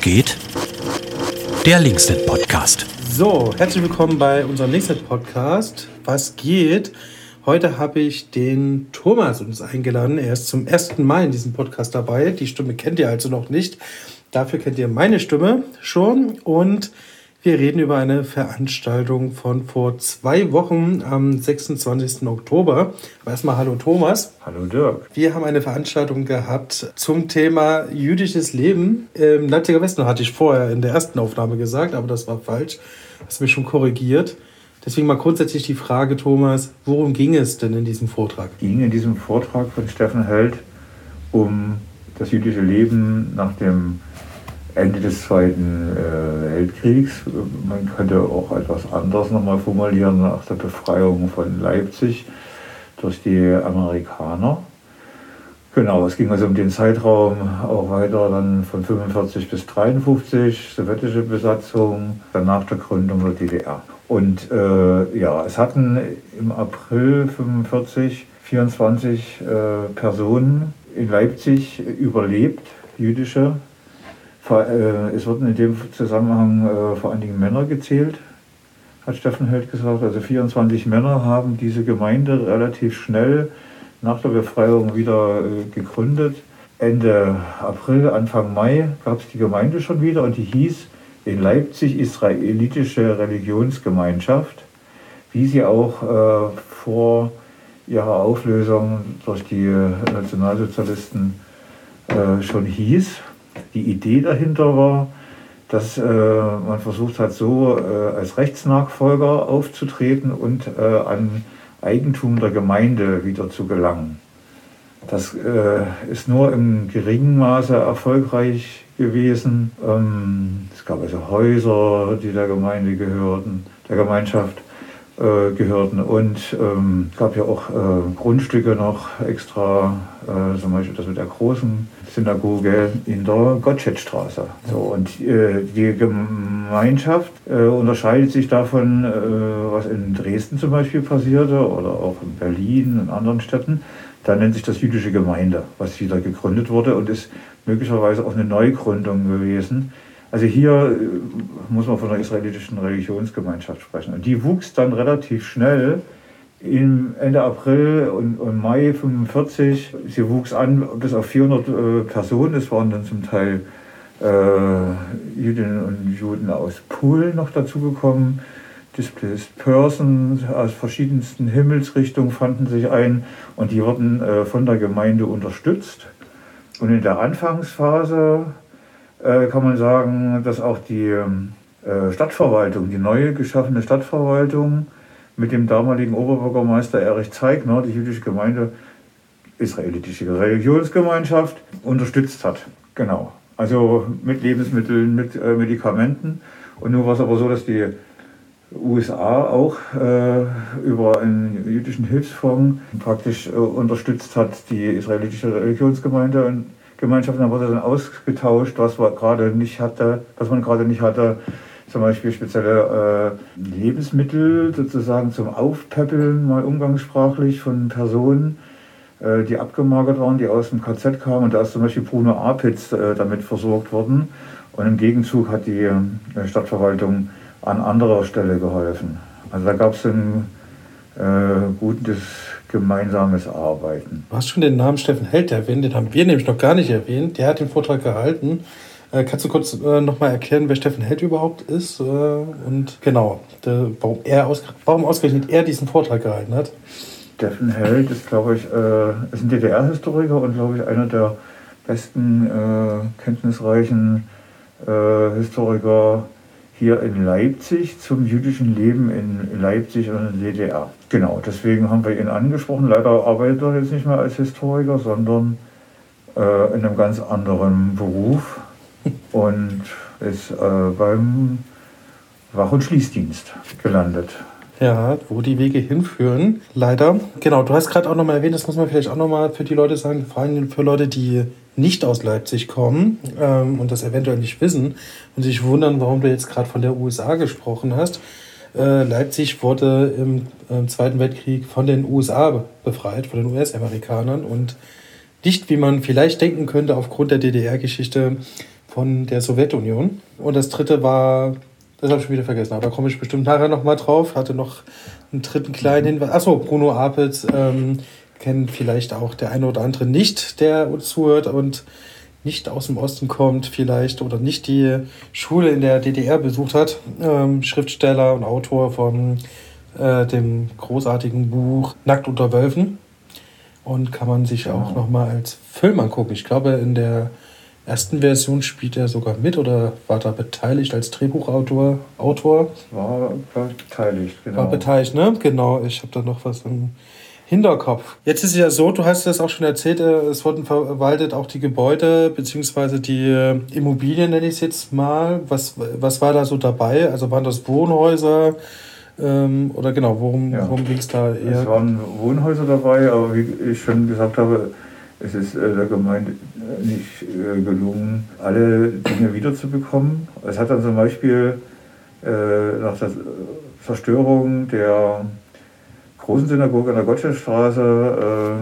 Geht? Der Linksnet-Podcast. So, herzlich willkommen bei unserem Linksnet-Podcast. Was geht? Heute habe ich den Thomas uns eingeladen. Er ist zum ersten Mal in diesem Podcast dabei. Die Stimme kennt ihr also noch nicht. Dafür kennt ihr meine Stimme schon. Und wir reden über eine Veranstaltung von vor zwei Wochen am 26. Oktober. erstmal hallo Thomas. Hallo Dirk. Wir haben eine Veranstaltung gehabt zum Thema jüdisches Leben im Leipziger Westen. Hatte ich vorher in der ersten Aufnahme gesagt, aber das war falsch. Hast mich schon korrigiert. Deswegen mal grundsätzlich die Frage, Thomas, worum ging es denn in diesem Vortrag? Ging in diesem Vortrag von Steffen Held um das jüdische Leben nach dem Ende des Zweiten äh, Weltkriegs. Man könnte auch etwas anders nochmal formulieren, nach der Befreiung von Leipzig durch die Amerikaner. Genau, es ging also um den Zeitraum auch weiter dann von 45 bis 53, sowjetische Besatzung, dann nach der Gründung der DDR. Und äh, ja, es hatten im April 45 24 äh, Personen in Leipzig überlebt, jüdische es wurden in dem Zusammenhang äh, vor allen Dingen Männer gezählt, hat Steffen Held gesagt. Also 24 Männer haben diese Gemeinde relativ schnell nach der Befreiung wieder äh, gegründet. Ende April, Anfang Mai gab es die Gemeinde schon wieder und die hieß in Leipzig Israelitische Religionsgemeinschaft, wie sie auch äh, vor ihrer Auflösung durch die Nationalsozialisten äh, schon hieß. Die Idee dahinter war, dass äh, man versucht hat, so äh, als Rechtsnachfolger aufzutreten und äh, an Eigentum der Gemeinde wieder zu gelangen. Das äh, ist nur im geringen Maße erfolgreich gewesen. Ähm, es gab also Häuser, die der Gemeinde gehörten, der Gemeinschaft äh, gehörten und ähm, es gab ja auch äh, Grundstücke noch extra, zum Beispiel das mit der großen Synagoge in der Gottschedstraße. So, und äh, die Gemeinschaft äh, unterscheidet sich davon, äh, was in Dresden zum Beispiel passierte oder auch in Berlin und anderen Städten. Da nennt sich das jüdische Gemeinde, was wieder gegründet wurde und ist möglicherweise auch eine Neugründung gewesen. Also hier äh, muss man von einer israelitischen Religionsgemeinschaft sprechen. Und die wuchs dann relativ schnell im Ende April und, und Mai 45. Sie wuchs an bis auf 400 äh, Personen. Es waren dann zum Teil äh, Jüdinnen und Juden aus Polen noch dazugekommen. Displaced Persons aus verschiedensten Himmelsrichtungen fanden sich ein und die wurden äh, von der Gemeinde unterstützt. Und in der Anfangsphase äh, kann man sagen, dass auch die äh, Stadtverwaltung, die neu geschaffene Stadtverwaltung, mit dem damaligen Oberbürgermeister Erich Zeigner die jüdische Gemeinde, israelitische Religionsgemeinschaft, unterstützt hat. Genau. Also mit Lebensmitteln, mit äh, Medikamenten. Und nun war es aber so, dass die USA auch äh, über einen jüdischen Hilfsfonds praktisch äh, unterstützt hat, die israelitische Religionsgemeinde Gemeinschaft. Dann wurde dann ausgetauscht, was man gerade nicht hatte, was man gerade nicht hatte zum Beispiel spezielle äh, Lebensmittel sozusagen zum Aufpäppeln, mal umgangssprachlich von Personen, äh, die abgemagert waren, die aus dem KZ kamen. Und da ist zum Beispiel Bruno Apitz äh, damit versorgt worden. Und im Gegenzug hat die äh, Stadtverwaltung an anderer Stelle geholfen. Also da gab es ein äh, gutes gemeinsames Arbeiten. Du hast schon den Namen Steffen Held erwähnt, den haben wir nämlich noch gar nicht erwähnt. Der hat den Vortrag gehalten. Äh, kannst du kurz äh, nochmal erklären, wer Steffen Held überhaupt ist? Äh, und genau, der, warum, er aus, warum ausgerechnet er diesen Vortrag gehalten hat? Steffen Held ist, glaube ich, äh, ist ein DDR-Historiker und, glaube ich, einer der besten, äh, kenntnisreichen äh, Historiker hier in Leipzig zum jüdischen Leben in Leipzig und in der DDR. Genau, deswegen haben wir ihn angesprochen. Leider arbeitet er jetzt nicht mehr als Historiker, sondern äh, in einem ganz anderen Beruf und ist äh, beim Wach- und Schließdienst gelandet. Ja, wo die Wege hinführen, leider. Genau, du hast gerade auch nochmal erwähnt, das muss man vielleicht auch nochmal für die Leute sagen, vor allem für Leute, die nicht aus Leipzig kommen ähm, und das eventuell nicht wissen und sich wundern, warum du jetzt gerade von der USA gesprochen hast. Äh, Leipzig wurde im äh, Zweiten Weltkrieg von den USA befreit, von den US-Amerikanern und nicht, wie man vielleicht denken könnte, aufgrund der DDR-Geschichte von der Sowjetunion. Und das dritte war, das habe ich schon wieder vergessen, aber da komme ich bestimmt nachher nochmal drauf. Hatte noch einen dritten kleinen Hinweis. Achso, Bruno Apels ähm, kennt vielleicht auch der eine oder andere nicht, der uns zuhört und nicht aus dem Osten kommt vielleicht oder nicht die Schule in der DDR besucht hat. Ähm, Schriftsteller und Autor von äh, dem großartigen Buch Nackt unter Wölfen. Und kann man sich auch Genau. nochmal als Film angucken. Ich glaube, in der ersten Version spielt er sogar mit oder war da beteiligt als Drehbuchautor. Autor. War, war beteiligt, genau. War beteiligt, ne? Genau, ich habe da noch was im Hinterkopf. Jetzt ist es ja so, du hast das auch schon erzählt, äh, es wurden verwaltet auch die Gebäude beziehungsweise die äh, Immobilien, nenne ich es jetzt mal. Was, was war da so dabei? Also waren das Wohnhäuser ähm, oder genau, worum, Ja. worum ging es da Es eher? waren Wohnhäuser dabei, aber wie ich schon gesagt habe, es ist äh, der Gemeinde nicht äh, gelungen, alle Dinge wiederzubekommen. Es hat dann zum Beispiel äh, nach der Zerstörung der großen Synagoge an der Gottschedstraße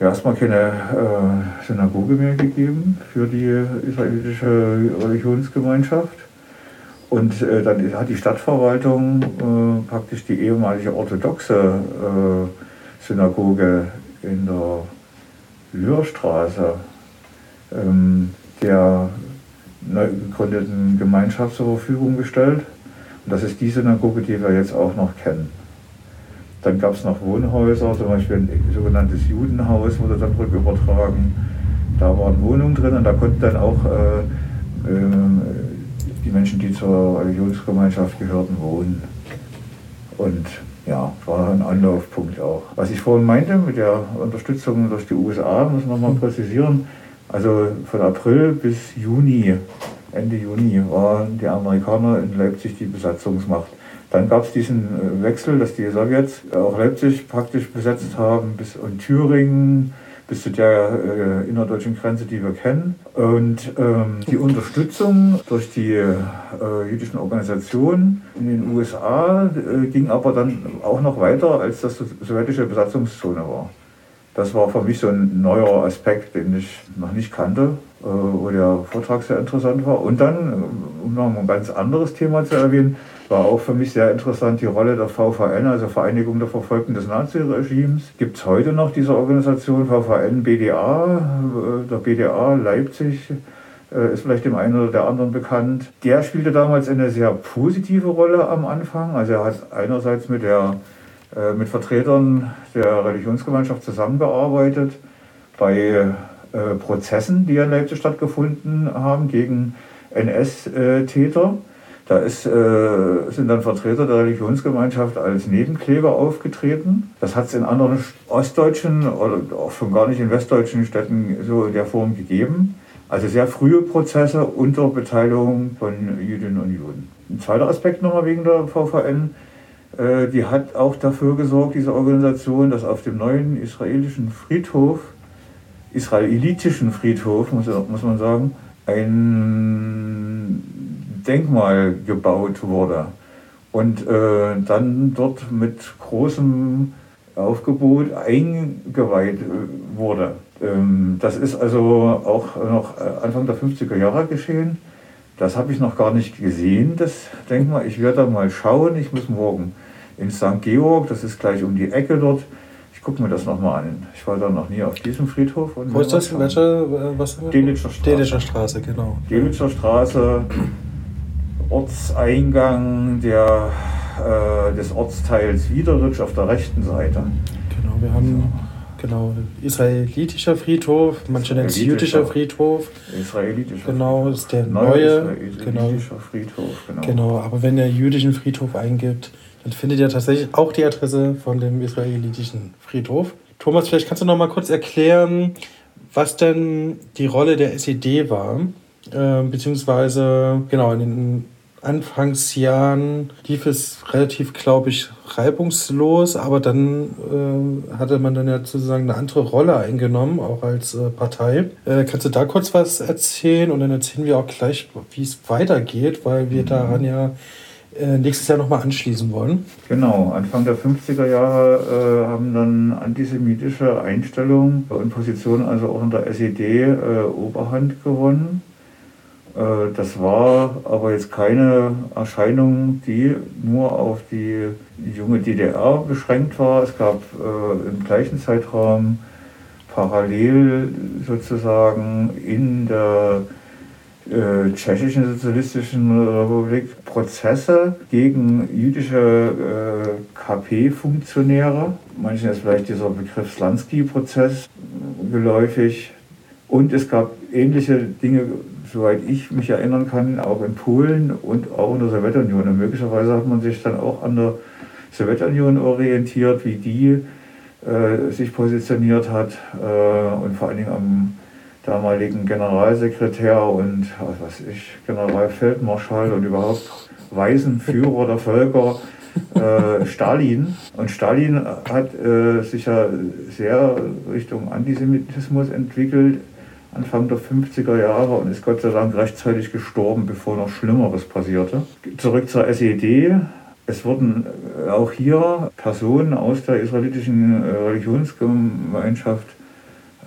äh, erstmal keine äh, Synagoge mehr gegeben für die israelitische Religionsgemeinschaft. Und äh, dann hat die Stadtverwaltung äh, praktisch die ehemalige orthodoxe äh, Synagoge in der Lürstraße ähm, der neu gegründeten Gemeinschaft zur Verfügung gestellt. Und das ist die Synagoge, die wir jetzt auch noch kennen. Dann gab es noch Wohnhäuser, zum Beispiel ein sogenanntes Judenhaus wurde dann rückübertragen. Da waren Wohnungen drin und da konnten dann auch äh, ähm, die Menschen, die zur Religionsgemeinschaft gehörten, wohnen. Und ja, war ein Anlaufpunkt auch. Was ich vorhin meinte mit der Unterstützung durch die USA, muss man mal präzisieren. Also von April bis Juni, Ende Juni, waren die Amerikaner in Leipzig die Besatzungsmacht. Dann gab es diesen äh, Wechsel, dass die Sowjets auch Leipzig praktisch besetzt haben bis und Thüringen bis zu der äh, innerdeutschen Grenze, die wir kennen. Und ähm, die Unterstützung durch die äh, jüdischen Organisationen in den USA äh, ging aber dann auch noch weiter, als das sowjetische Besatzungszone war. Das war für mich so ein neuer Aspekt, den ich noch nicht kannte, äh, wo der Vortrag sehr interessant war. Und dann, äh, um noch ein ganz anderes Thema zu erwähnen, war auch für mich sehr interessant die Rolle der VVN, also Vereinigung der Verfolgten des Naziregimes. Gibt es heute noch diese Organisation VVN BDA, äh, der BDA Leipzig, äh, ist vielleicht dem einen oder der anderen bekannt. Der spielte damals eine sehr positive Rolle am Anfang. Also er hat einerseits mit, der, äh, mit Vertretern der Religionsgemeinschaft zusammengearbeitet bei äh, Prozessen, die in Leipzig stattgefunden haben gegen NS-Täter. Da ist, äh, sind dann Vertreter der Religionsgemeinschaft als Nebenkläger aufgetreten. Das hat es in anderen ostdeutschen oder auch schon gar nicht in westdeutschen Städten so in der Form gegeben. Also sehr frühe Prozesse unter Beteiligung von Jüdinnen und Juden. Ein zweiter Aspekt nochmal wegen der VVN. Äh, die hat auch dafür gesorgt, diese Organisation, dass auf dem neuen israelischen Friedhof, israelitischen Friedhof, muss, muss man sagen, ein Denkmal gebaut wurde und äh, dann dort mit großem Aufgebot eingeweiht äh, wurde. Ähm, das ist also auch noch äh, Anfang der 50er Jahre geschehen. Das habe ich noch gar nicht gesehen, das Denkmal. Ich werde da mal schauen. Ich muss morgen in St. Georg, das ist gleich um die Ecke dort. Ich gucke mir das nochmal an. Ich war da noch nie auf diesem Friedhof. Und Wo ist das? Welche? äh, Was? Delitscher Straße. Delitscher Straße, genau. Gelitzer Straße, Ortseingang der, äh, des Ortsteils Wiederitsch auf der rechten Seite. Genau, wir haben genau israelitischer Friedhof, manche nennen es jüdischer Friedhof. Israelitischer Genau, ist der neue. israelitischer Genau, Friedhof. Genau. genau, aber wenn ihr jüdischen Friedhof eingibt, dann findet ihr tatsächlich auch die Adresse von dem israelitischen Friedhof. Thomas, vielleicht kannst du noch mal kurz erklären, was denn die Rolle der SED war, äh, beziehungsweise genau in den Anfangsjahren lief es relativ, glaube ich, reibungslos, aber dann äh, hatte man dann ja sozusagen eine andere Rolle eingenommen, auch als äh, Partei. Äh, kannst du da kurz was erzählen und dann erzählen wir auch gleich, wie es weitergeht, weil wir daran ja nächstes Jahr nochmal anschließen wollen. Genau, Anfang der 50er Jahre äh, haben dann antisemitische Einstellungen und Positionen also auch in der SED äh, Oberhand gewonnen. Äh, das war aber jetzt keine Erscheinung, die nur auf die junge DDR beschränkt war. Es gab äh, im gleichen Zeitraum parallel sozusagen in der äh, tschechischen sozialistischen Republik Prozesse gegen jüdische äh, KP-Funktionäre. Manchen ist vielleicht dieser Begriff Slansky-Prozess geläufig. Und es gab ähnliche Dinge, soweit ich mich erinnern kann, auch in Polen und auch in der Sowjetunion. Und möglicherweise hat man sich dann auch an der Sowjetunion orientiert, wie die äh, sich positioniert hat äh, und vor allen Dingen am damaligen Generalsekretär und was ich, Generalfeldmarschall und überhaupt weisen Führer der Völker äh, Stalin. Und Stalin hat äh, sich ja sehr Richtung Antisemitismus entwickelt, Anfang der 50er Jahre und ist Gott sei Dank rechtzeitig gestorben, bevor noch Schlimmeres passierte. Zurück zur SED. Es wurden äh, auch hier Personen aus der israelitischen äh, Religionsgemeinschaft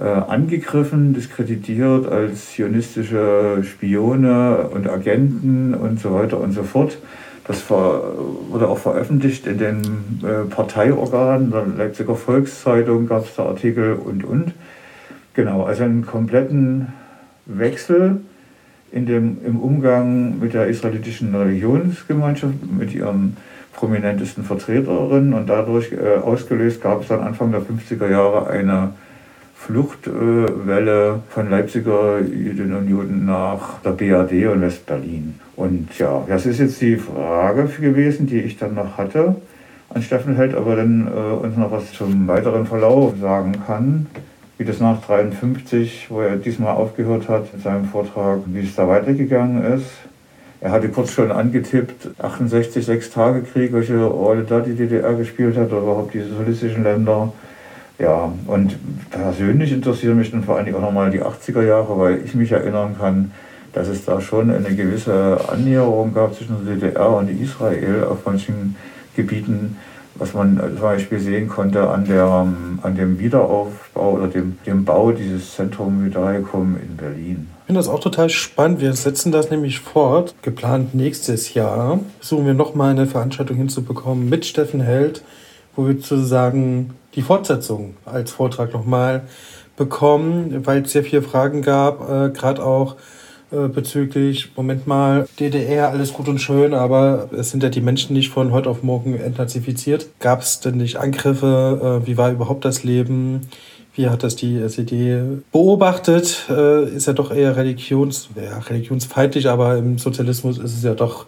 äh, angegriffen, diskreditiert als zionistische Spione und Agenten und so weiter und so fort. Das wurde auch veröffentlicht in den Parteiorganen, der Leipziger Volkszeitung gab es da Artikel und und. Genau, also einen kompletten Wechsel in dem, im Umgang mit der israelitischen Religionsgemeinschaft, mit ihren prominentesten Vertreterinnen und dadurch äh, ausgelöst gab es dann Anfang der 50er Jahre eine Fluchtwelle von Leipziger Jüdinnen und Juden nach der BRD und Westberlin. Und ja, das ist jetzt die Frage gewesen, die ich dann noch hatte an Steffen Held, aber dann äh, uns noch was zum weiteren Verlauf sagen kann wie das nach 53, wo er diesmal aufgehört hat mit seinem Vortrag, wie es da weitergegangen ist. Er hatte kurz schon angetippt, 68 Sechstagekrieg, welche Rolle da die DDR gespielt hat oder überhaupt die sozialistischen Länder. Ja, und persönlich interessieren mich dann vor allen Dingen auch nochmal die 80er Jahre, weil ich mich erinnern kann, dass es da schon eine gewisse Annäherung gab zwischen der DDR und Israel auf manchen Gebieten was man zum Beispiel sehen konnte an, der, an dem Wiederaufbau oder dem, dem Bau dieses Zentrum Judaicum in Berlin. Ich finde das auch total spannend. Wir setzen das nämlich fort. Geplant nächstes Jahr versuchen wir nochmal eine Veranstaltung hinzubekommen mit Steffen Held, wo wir sozusagen die Fortsetzung als Vortrag nochmal bekommen, weil es sehr viele Fragen gab, äh, gerade auch äh, bezüglich, Moment mal, DDR, alles gut und schön, aber es sind ja die Menschen nicht von heute auf morgen entnazifiziert. Gab es denn nicht Angriffe? Äh, wie war überhaupt das Leben? Wie hat das die SED beobachtet? Äh, ist ja doch eher religions, ja, religionsfeindlich, aber im Sozialismus ist es ja doch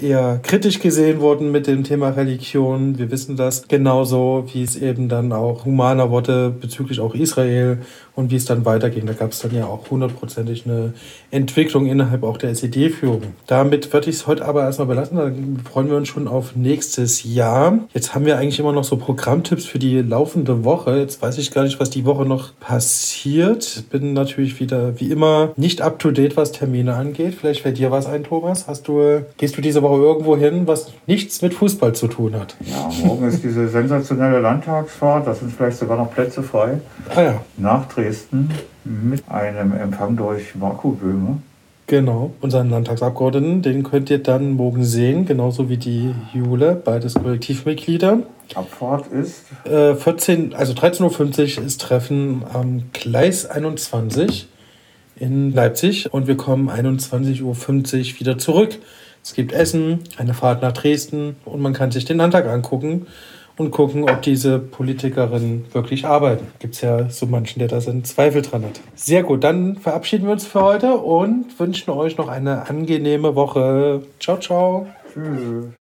eher kritisch gesehen worden mit dem Thema Religion. Wir wissen das genauso, wie es eben dann auch humaner wurde bezüglich auch Israel und wie es dann weiterging. Da gab es dann ja auch hundertprozentig eine Entwicklung innerhalb auch der SED-Führung. Damit würde ich es heute aber erstmal belassen. Dann freuen wir uns schon auf nächstes Jahr. Jetzt haben wir eigentlich immer noch so Programmtipps für die laufende Woche. Jetzt weiß ich gar nicht, was die Woche noch passiert. Bin natürlich wieder wie immer nicht up to date, was Termine angeht. Vielleicht fällt dir was ein, Thomas. Hast du, gehst du diese Woche irgendwo hin, was nichts mit Fußball zu tun hat. Ja, morgen ist diese sensationelle Landtagsfahrt, da sind vielleicht sogar noch Plätze frei. Ah ja. Nach Dresden mit einem Empfang durch Marco Böhme. Genau, unseren Landtagsabgeordneten, den könnt ihr dann morgen sehen, genauso wie die Jule, beides Kollektivmitglieder. Abfahrt ist? Äh, 14, also 13.50 Uhr ist Treffen am Gleis 21 in Leipzig und wir kommen 21.50 Uhr wieder zurück. Es gibt Essen, eine Fahrt nach Dresden und man kann sich den Landtag angucken und gucken, ob diese Politikerinnen wirklich arbeiten. Gibt es ja so manchen, der da seinen Zweifel dran hat. Sehr gut, dann verabschieden wir uns für heute und wünschen euch noch eine angenehme Woche. Ciao, ciao. Tschüss.